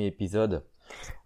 épisode.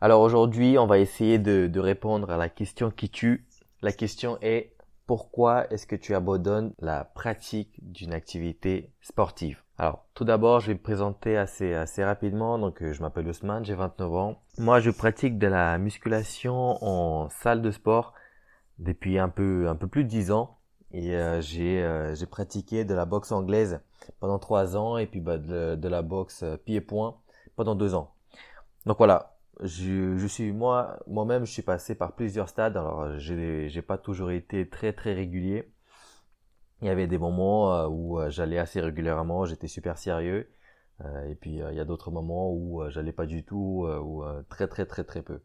Alors aujourd'hui, on va essayer de, répondre à la question qui tue. La question est pourquoi est-ce que tu abandonnes la pratique d'une activité sportive? Alors tout d'abord, je vais me présenter assez, assez rapidement. Donc euh, je m'appelle Ousmane, j'ai 29 ans. Moi, je pratique de la musculation en salle de sport depuis un peu, un peu plus de 10 ans. Et euh, j'ai euh, j'ai pratiqué de la boxe anglaise pendant trois ans et puis bah, de, de la boxe euh, pied-point pendant deux ans. Donc voilà, je, je suis moi moi-même je suis passé par plusieurs stades. Alors j'ai j'ai pas toujours été très très régulier. Il y avait des moments où j'allais assez régulièrement, j'étais super sérieux. et puis il y a d'autres moments où j'allais pas du tout ou très très très très peu.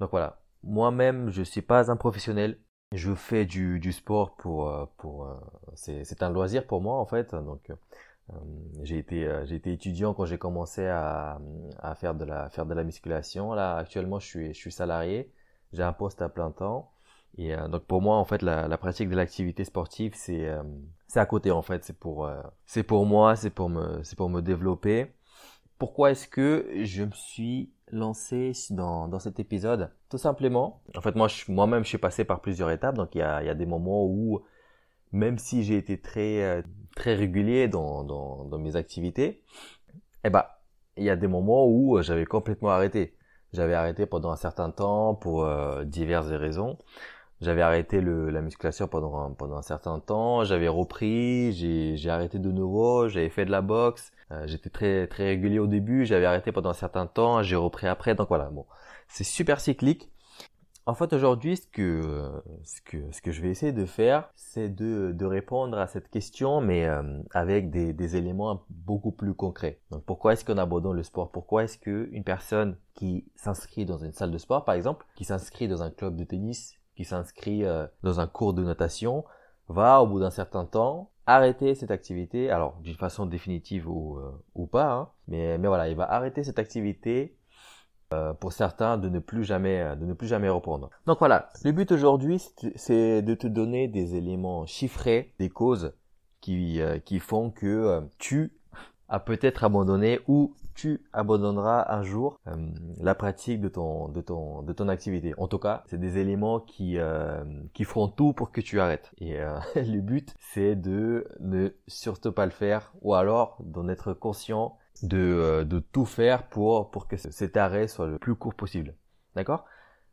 Donc voilà, moi-même je suis pas un professionnel je fais du, du sport pour euh, pour euh, c'est un loisir pour moi en fait donc euh, j'ai été j'ai été étudiant quand j'ai commencé à, à faire de la faire de la musculation. Là actuellement je suis je suis salarié. J'ai un poste à plein temps. Et donc pour moi en fait la, la pratique de l'activité sportive c'est c'est à côté en fait. C'est pour c'est pour moi c'est pour me c'est pour me développer. Pourquoi est-ce que je me suis lancé dans, dans cet épisode? Tout simplement, en fait moi moi-même je suis passé par plusieurs étapes, donc il y a, il y a des moments où même si j'ai été très euh, très régulier dans, dans, dans mes activités, eh ben il y a des moments où j'avais complètement arrêté. J'avais arrêté pendant un certain temps pour euh, diverses raisons. J'avais arrêté le, la musculation pendant un, pendant un certain temps, j'avais repris, j'ai arrêté de nouveau, j'avais fait de la boxe, euh, j'étais très très régulier au début, j'avais arrêté pendant un certain temps, j'ai repris après, donc voilà, bon, c'est super cyclique. En fait, aujourd'hui, ce que ce que ce que je vais essayer de faire, c'est de de répondre à cette question, mais euh, avec des des éléments beaucoup plus concrets. Donc, pourquoi est-ce qu'on abandonne le sport? Pourquoi est-ce que une personne qui s'inscrit dans une salle de sport, par exemple, qui s'inscrit dans un club de tennis, qui s'inscrit euh, dans un cours de natation va au bout d'un certain temps arrêter cette activité, alors d'une façon définitive ou, euh, ou pas, hein, mais, mais voilà, il va arrêter cette activité pour certains de ne plus jamais de ne plus jamais reprendre. Donc voilà, le but aujourd'hui c'est de te donner des éléments chiffrés, des causes qui qui font que tu as peut-être abandonné ou tu abandonneras un jour euh, la pratique de ton de ton de ton activité. En tout cas, c'est des éléments qui euh, qui feront tout pour que tu arrêtes. Et euh, le but, c'est de ne surtout pas le faire, ou alors d'en être conscient, de de tout faire pour pour que cet arrêt soit le plus court possible. D'accord?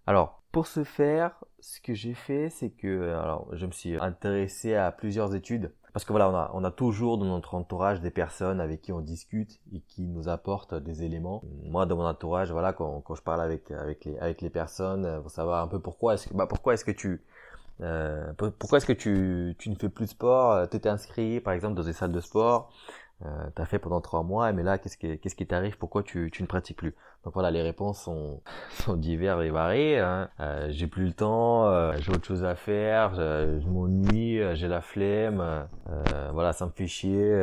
Alors pour ce faire, ce que j'ai fait, c'est que alors je me suis intéressé à plusieurs études parce que voilà, on a, on a toujours dans notre entourage des personnes avec qui on discute et qui nous apportent des éléments. Moi, dans mon entourage, voilà, quand, quand je parle avec avec les avec les personnes, pour euh, savoir un peu pourquoi est-ce que bah pourquoi est-ce que tu euh, pourquoi est-ce que tu, tu ne fais plus de sport? Euh, Tu t'es inscrit par exemple dans des salles de sport, euh, tu as fait pendant trois mois, mais là qu'est-ce qui qu'est-ce t'arrive? Pourquoi tu, tu ne pratiques plus? Donc voilà, les réponses sont, sont diverses et variées. Hein. Euh, j'ai plus le temps, euh, j'ai autre chose à faire, je, je m'ennuie, euh, j'ai la flemme, voilà, ça me fait chier.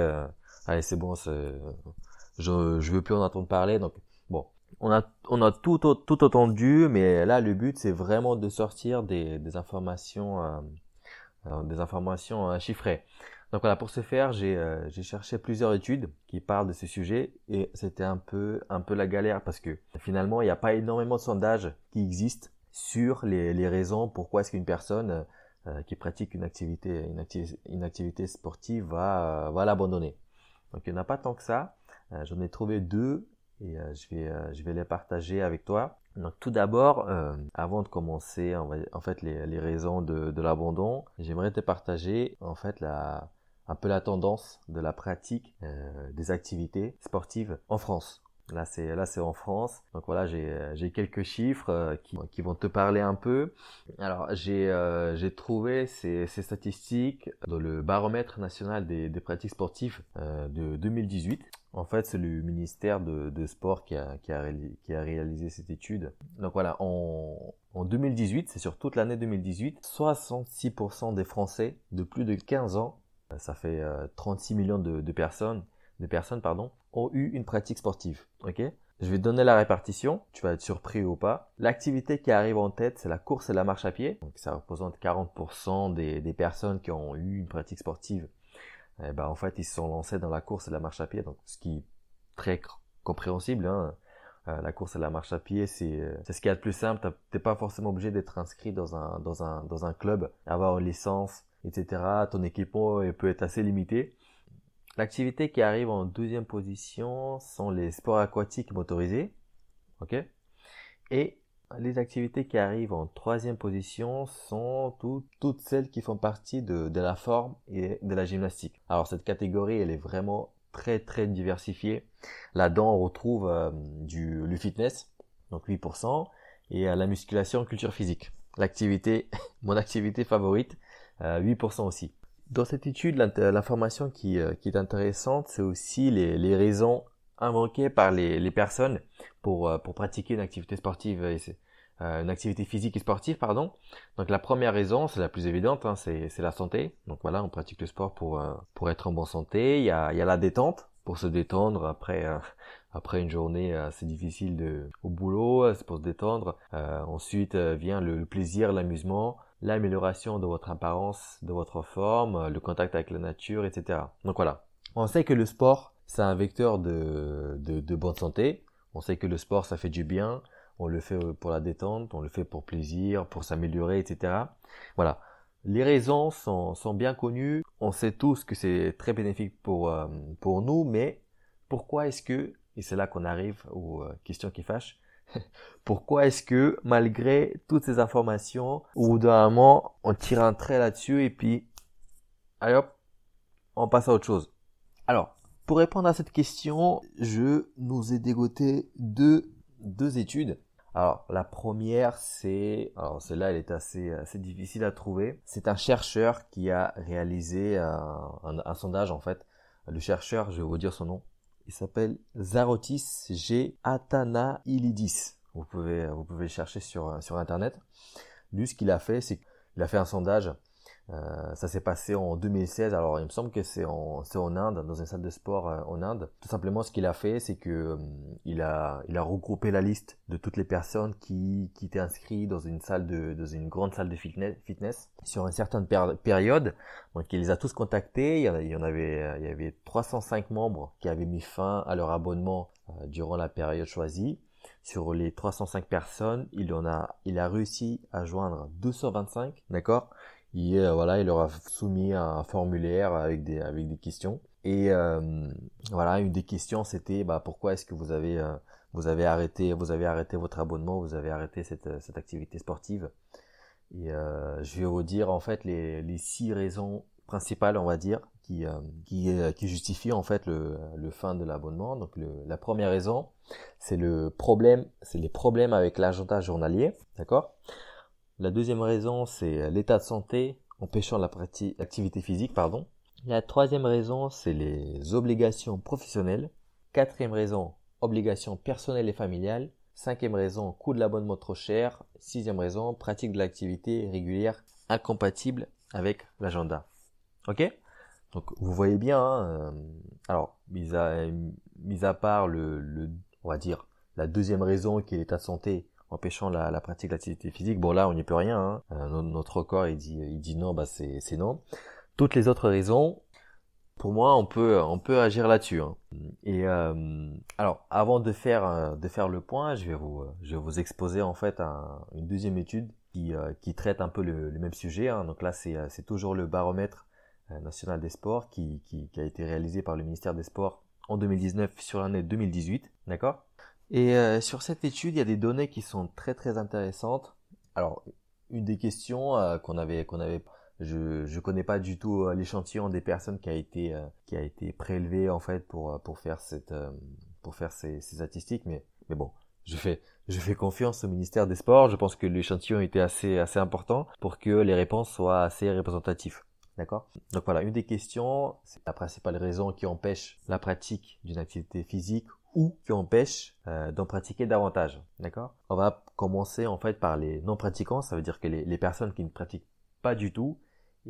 allez, c'est bon, je je veux plus en entendre parler. Donc bon, on a on a tout tout entendu, mais là le but c'est vraiment de sortir des des informations des informations chiffrées. Donc voilà, pour ce faire, euh, j'ai cherché plusieurs études qui parlent de ce sujet et c'était un peu un peu la galère parce que finalement, il n'y a pas énormément de sondages qui existent sur les, les raisons pourquoi est-ce qu'une personne euh, qui pratique une activité une, une activité sportive va va l'abandonner. Donc il n'y en a pas tant que ça. Euh, j'en ai trouvé deux et je vais je vais les partager avec toi. Donc tout d'abord, avant de commencer en fait les, les raisons de, de l'abandon, j'aimerais te partager en fait la un peu la tendance de la pratique euh, des activités sportives en France. Là c'est là c'est en France. Donc voilà, j'ai euh, j'ai quelques chiffres euh, qui, qui vont te parler un peu. Alors j'ai j'ai trouvé ces, ces statistiques dans le baromètre national des, des pratiques sportives de 2018. En fait, c'est le ministère de, de sport qui a, qui, a, qui a réalisé cette étude. Donc voilà, en, en 2018, c'est sur toute l'année 2018, 66% des Français de plus de 15 ans ça fait 36 euh, millions de, de, personnes, de personnes pardon, ont eu une pratique sportive. Ok? Je vais donner la répartition, tu vas être surpris ou pas. L'activité qui arrive en tête, c'est la course et la marche à pied. Donc ça représente 40% des, des personnes qui ont eu une pratique sportive. Et eh ben, en fait, ils se sont lancés dans la course et la marche à pied, donc ce qui est très compréhensible. Hein. la course à la marche à pied, c'est c'est ce qu'il y a de plus simple. T'es pas forcément obligé d'être inscrit dans un dans un dans un club, avoir une licence, etc. Ton équipement peut être assez limité. L'activité qui arrive en deuxième position sont les sports aquatiques motorisés. Ok? Et les activités qui arrivent en troisième position sont toutes celles qui font partie de, la forme et de la gymnastique. Alors cette catégorie, elle est vraiment très très diversifiée. Là-dedans, on retrouve euh, du fitness, donc 8%, et euh, la musculation culture physique. L'activité, mon activité favorite, 8% euh, aussi. Dans cette étude, l'information qui, qui est intéressante, c'est aussi les, raisons invoquées par les, personnes pour, pratiquer une activité sportive. Euh, une activité physique et sportive, pardon. Donc la première raison, c'est la plus évidente, hein, c'est la santé. Donc voilà, on pratique le sport pour euh, pour être en bonne santé. Il y a, la détente pour se détendre après euh, après une journée assez difficile au boulot, c'est pour se détendre. ensuite vient le, plaisir, l'amusement, l'amélioration de votre apparence, de votre forme, le contact avec la nature, etc. Donc voilà. On sait que le sport, c'est un vecteur de, de, bonne santé. On sait que le sport, ça fait du bien on le fait euh, pour la détente, on le fait pour plaisir, pour s'améliorer, etc. Voilà. Les raisons sont, sont, bien connues. On sait tous que c'est très bénéfique pour, euh, pour nous, mais pourquoi est-ce que, et c'est là qu'on arrive aux euh, questions qui fâchent, pourquoi est-ce que malgré toutes ces informations, au bout d'un moment, on tire un trait là-dessus et puis, allez hop, on passe à autre chose. Alors, pour répondre à cette question, je nous ai dégoté deux, deux études alors la première, c'est, alors celle-là, elle est assez, assez difficile à trouver. C'est un chercheur qui a réalisé un, un, sondage en fait. Le chercheur, je vais vous dire son nom. Il s'appelle Zarotis G. Ilidis. Vous pouvez, vous pouvez le chercher sur, sur internet. Lui, ce qu'il a fait, c'est qu'il a fait un sondage euh, ça s'est passé en 2016. Alors, il me semble que c'est en, c'est en Inde, dans une salle de sport euh, en Inde. Tout simplement, ce qu'il a fait, c'est que euh, il a, il a regroupé la liste de toutes les personnes qui, qui étaient inscrites dans une salle de, dans une grande salle de fitness, fitness sur une certaine période. Donc, il les a tous contactés. Il y, il y en avait, il y avait 305 membres qui avaient mis fin à leur abonnement durant la période choisie. Sur les 305 personnes, il en a, il a réussi à joindre 225, d'accord? Il, euh, voilà, il leur a soumis un formulaire avec des, avec des questions. Et euh, voilà, une des questions c'était bah, pourquoi est-ce que vous avez, euh, vous avez arrêté, vous avez arrêté votre abonnement, vous avez arrêté cette, cette activité sportive? Et je vais vous dire en fait les, les six raisons principales, on va dire, qui, qui, qui justifient en fait le, le fin de l'abonnement. Donc le, la première raison, c'est le problème, c'est les problèmes avec l'agenda journalier, d'accord? La deuxième raison, c'est l'état de santé empêchant la activité physique, pardon. La troisième raison, c'est les obligations professionnelles. Quatrième raison, obligations personnelles et familiales. Cinquième raison, coût de l'abonnement trop cher. Sixième raison, pratique de l'activité régulière incompatible avec l'agenda. Ok? Donc vous voyez bien. Hein, euh, alors mis à, à part le, on va dire la deuxième raison qui est l'état de santé, empêchant la, la pratique de l'activité physique. Bon là, on n'y peut rien. Hein. Euh, notre corps, il dit, il dit non, bah c'est, c'est non. Toutes les autres raisons, pour moi, on peut, on peut agir là-dessus. Hein. Et euh, alors, avant de faire, euh, de faire le point, je vais vous, je vais vous exposer en fait un, une deuxième étude qui, qui traite un peu le, le même sujet. Hein. Donc là, c'est, c'est toujours le baromètre national des sports qui, qui, qui a été réalisé par le ministère des Sports en 2019 sur l'année 2018. D'accord? Et euh, sur cette étude, il y a des données qui sont très très intéressantes. Alors, une des questions euh, qu'on avait qu'on avait je je connais pas du tout euh, l'échantillon des personnes qui a été qui a été prélevé en fait pour pour faire cette pour faire ces, ces statistiques mais mais bon, je fais je fais confiance au ministère des Sports, je pense que l'échantillon était assez assez important pour que les réponses soient assez représentatives. D'accord? Donc voilà, une des questions, c'est la principale raison qui empêche la pratique d'une activité physique ou qui empêche euh, d'en pratiquer davantage. D'accord? On va commencer en fait par les non-pratiquants, ça veut dire que les, les, personnes qui ne pratiquent pas du tout,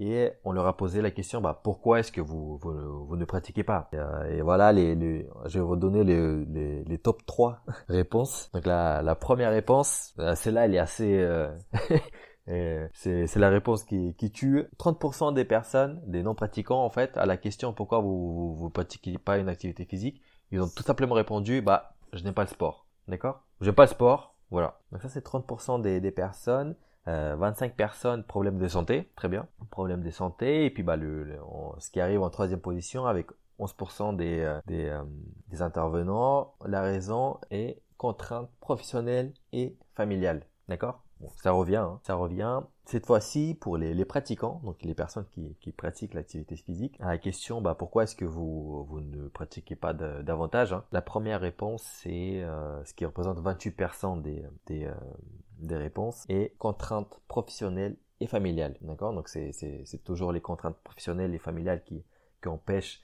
et on leur a posé la question, bah, pourquoi est-ce que vous, vous, vous, ne pratiquez pas? Et, euh, voilà, les, les, je vais vous donner les, les, les top 3 réponses. Donc la, la première réponse, euh, celle-là, elle est assez... Euh, c'est la réponse qui, qui tue 30% des personnes, des non-pratiquants en fait, à la question pourquoi vous, vous, vous pratiquez pas une activité physique Ils ont tout simplement répondu, bah, je n'aime pas le sport. D'accord? J'aime pas le sport. Voilà. Donc ça, c'est 30% des, des personnes. 25 euh, personnes, problème de santé. Très bien. Problème de santé. Et puis, bah, le, ce qui arrive en troisième position avec 11% des, euh, des, euh, des intervenants. La raison est contrainte professionnelle et familiale. D'accord? Bon, ça revient, hein. ça revient. Cette fois-ci, pour les, les, pratiquants, donc les personnes qui, qui pratiquent l'activité physique, à la question, bah, pourquoi est-ce que vous, vous ne pratiquez pas davantage hein? La première réponse, c'est euh, ce qui représente 28% des, des, euh, des réponses, et contraintes professionnelles et familiales. D'accord? Donc c'est toujours les contraintes professionnelles et familiales qui, qui empêchent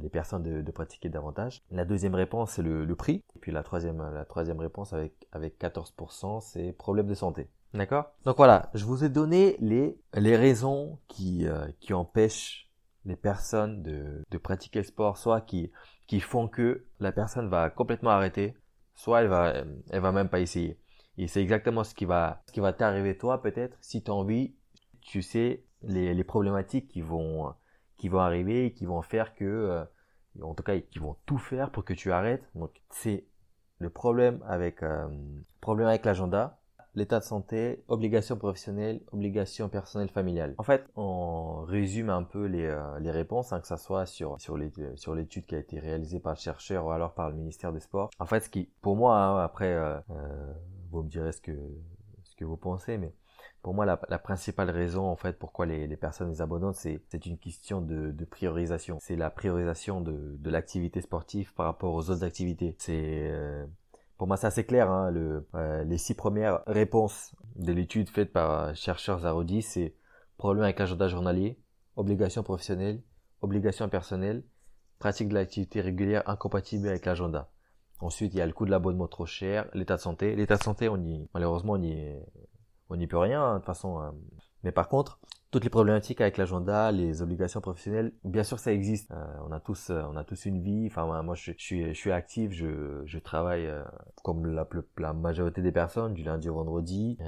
les personnes de, de, pratiquer davantage. La deuxième réponse, c'est le, le, prix. Et puis la troisième, la troisième réponse avec, avec 14%, c'est problème de santé. D'accord? Donc voilà, je vous ai donné les, les raisons qui, euh, qui empêchent les personnes de, de pratiquer le sport, soit qui, qui font que la personne va complètement arrêter, soit elle va, elle va même pas essayer. Et c'est exactement ce qui va, ce qui va t'arriver toi peut-être si tu envie, tu sais, les, les problématiques qui vont, qui vont arriver et qui vont faire que, euh, en tout cas, qui vont tout faire pour que tu arrêtes. Donc, c'est le problème avec, euh, problème avec l'agenda, l'état de santé, obligation professionnelle, obligation personnelle familiale. En fait, on résume un peu les, euh, les réponses, hein, que ça soit sur sur l'étude qui a été réalisée par le chercheur ou alors par le ministère des Sports. En fait, ce qui, pour moi, hein, après, vous me direz ce que ce que vous pensez, mais pour moi, la, la, principale raison, en fait, pourquoi les, les personnes les abandonnent, c'est, c'est une question de, de priorisation. C'est la priorisation de, de l'activité sportive par rapport aux autres activités. C'est, euh, pour moi, c'est assez clair. Hein, le, euh, les six premières réponses de l'étude faite par chercheurs Zarodi, c'est problème avec l'agenda journalier, obligation professionnelle, obligation personnelle, pratique de l'activité régulière incompatible avec l'agenda. Ensuite, il y a le coût de l'abonnement trop cher, l'état de santé. L'état de santé, on y, malheureusement, on y est, on n'y peut rien hein, de toute façon. Hein. Mais par contre, toutes les problématiques avec l'agenda, les obligations professionnelles, bien sûr ça existe. Euh, on a tous, euh, on a tous une vie. Enfin moi, je, suis, je suis actif, je, je travaille euh, comme la, la majorité des personnes du lundi au vendredi.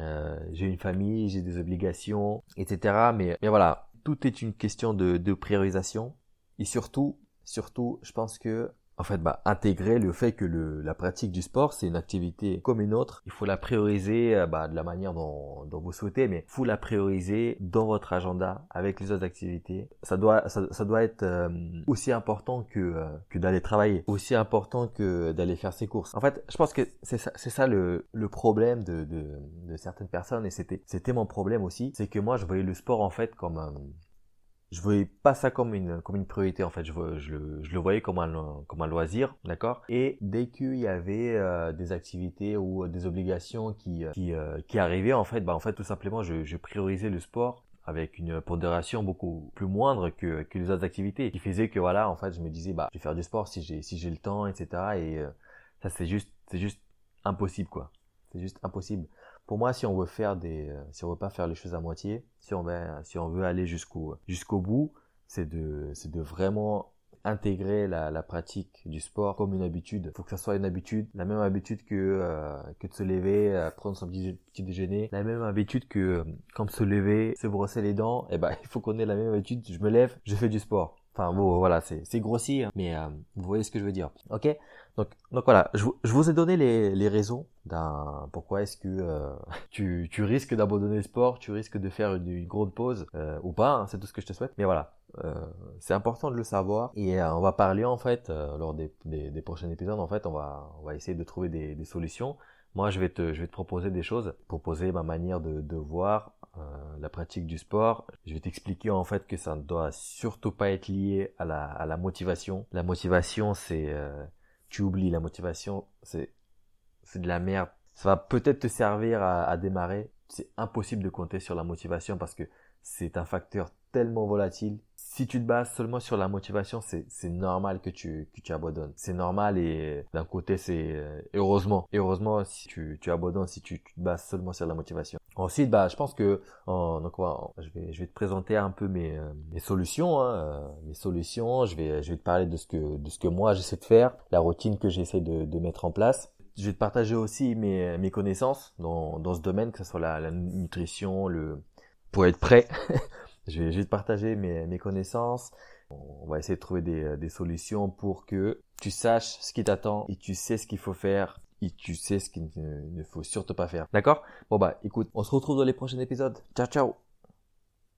j'ai une famille, j'ai des obligations, etc. Mais, mais voilà, tout est une question de, de priorisation. Et surtout, surtout, je pense que en fait, bah, intégrer le fait que le, la pratique du sport, c'est une activité comme une autre. Il faut la prioriser euh, bah, de la manière dont, dont vous souhaitez, mais il faut la prioriser dans votre agenda avec les autres activités. Ça doit, ça, doit être euh, aussi important que, euh, que d'aller travailler, aussi important que d'aller faire ses courses. En fait, je pense que c'est ça, ça le, le problème de, de, de certaines personnes, et c'était, mon problème aussi, c'est que moi, je voyais le sport en fait comme un, je voyais pas ça comme une priorité en fait. Je, le voyais comme un loisir d'accord? Et dès qu'il y avait euh, des activités ou des obligations euh, qui arrivaient en fait bah en fait tout simplement je, je priorisais le sport avec une pondération beaucoup plus moindre que, les autres activités qui faisait que voilà en fait je me disais bah je vais faire du sport si j'ai le temps etc et euh, ça c'est juste impossible quoi. C'est juste impossible pour moi, si on veut faire des, euh, si on veut pas faire les choses à moitié, si on veut, aller jusqu'au jusqu'au bout, c'est de, c'est de vraiment intégrer la, pratique du sport comme une habitude. Il faut que ça soit une habitude, la même habitude que euh, que de se lever, euh, prendre son petit, petit, déjeuner, la même habitude que comme se lever, se brosser les dents. Et eh ben, il faut qu'on ait la même habitude. Je me lève, je fais du sport. Enfin bon, voilà, c'est grossier, hein, mais vous voyez ce que je veux dire. Ok? Donc, donc voilà, je, je, vous ai donné les, les raisons d'un pourquoi est-ce que euh, tu, tu risques d'abandonner le sport, tu risques de faire une, une grande pause euh, ou pas, hein, c'est tout ce que je te souhaite. Mais voilà, euh, c'est important de le savoir et on va parler en fait lors des, des, des, prochains épisodes. En fait, on va on va essayer de trouver des, des solutions. Moi, je vais te je vais te proposer des choses, proposer ma manière de, de voir la pratique du sport. Je vais t'expliquer en fait que ça ne doit surtout pas être lié à la motivation. La motivation, c'est tu oublies la motivation, c'est c'est de la merde. Ça va peut-être te servir à démarrer. C'est impossible de compter sur la motivation parce que c'est un facteur tellement volatile. Si tu te bases seulement sur la motivation, c'est, normal que tu, que tu abandonnes. C'est normal et d'un côté, c'est euh, heureusement. Heureusement si tu, tu abandonnes, si tu, tu, te bases seulement sur la motivation. Ensuite, bah, je pense que donc, je, vais, je vais te présenter un peu mes, euh, mes solutions. Hein, euh, mes solutions, je vais, je vais te parler de ce que, de ce que moi j'essaie de faire, la routine que j'essaie de, de mettre en place je vais te partager aussi mes, mes connaissances dans, dans ce domaine, que ce soit la, la nutrition, le pour être prêt je vais, je vais te partager mes, mes connaissances. On va essayer de trouver des, des solutions pour que tu saches ce qui t'attend et tu sais ce qu'il faut faire et tu sais ce qu'il ne faut surtout pas faire. D'accord? Bon bah écoute, on se retrouve dans les prochains épisodes. Ciao ciao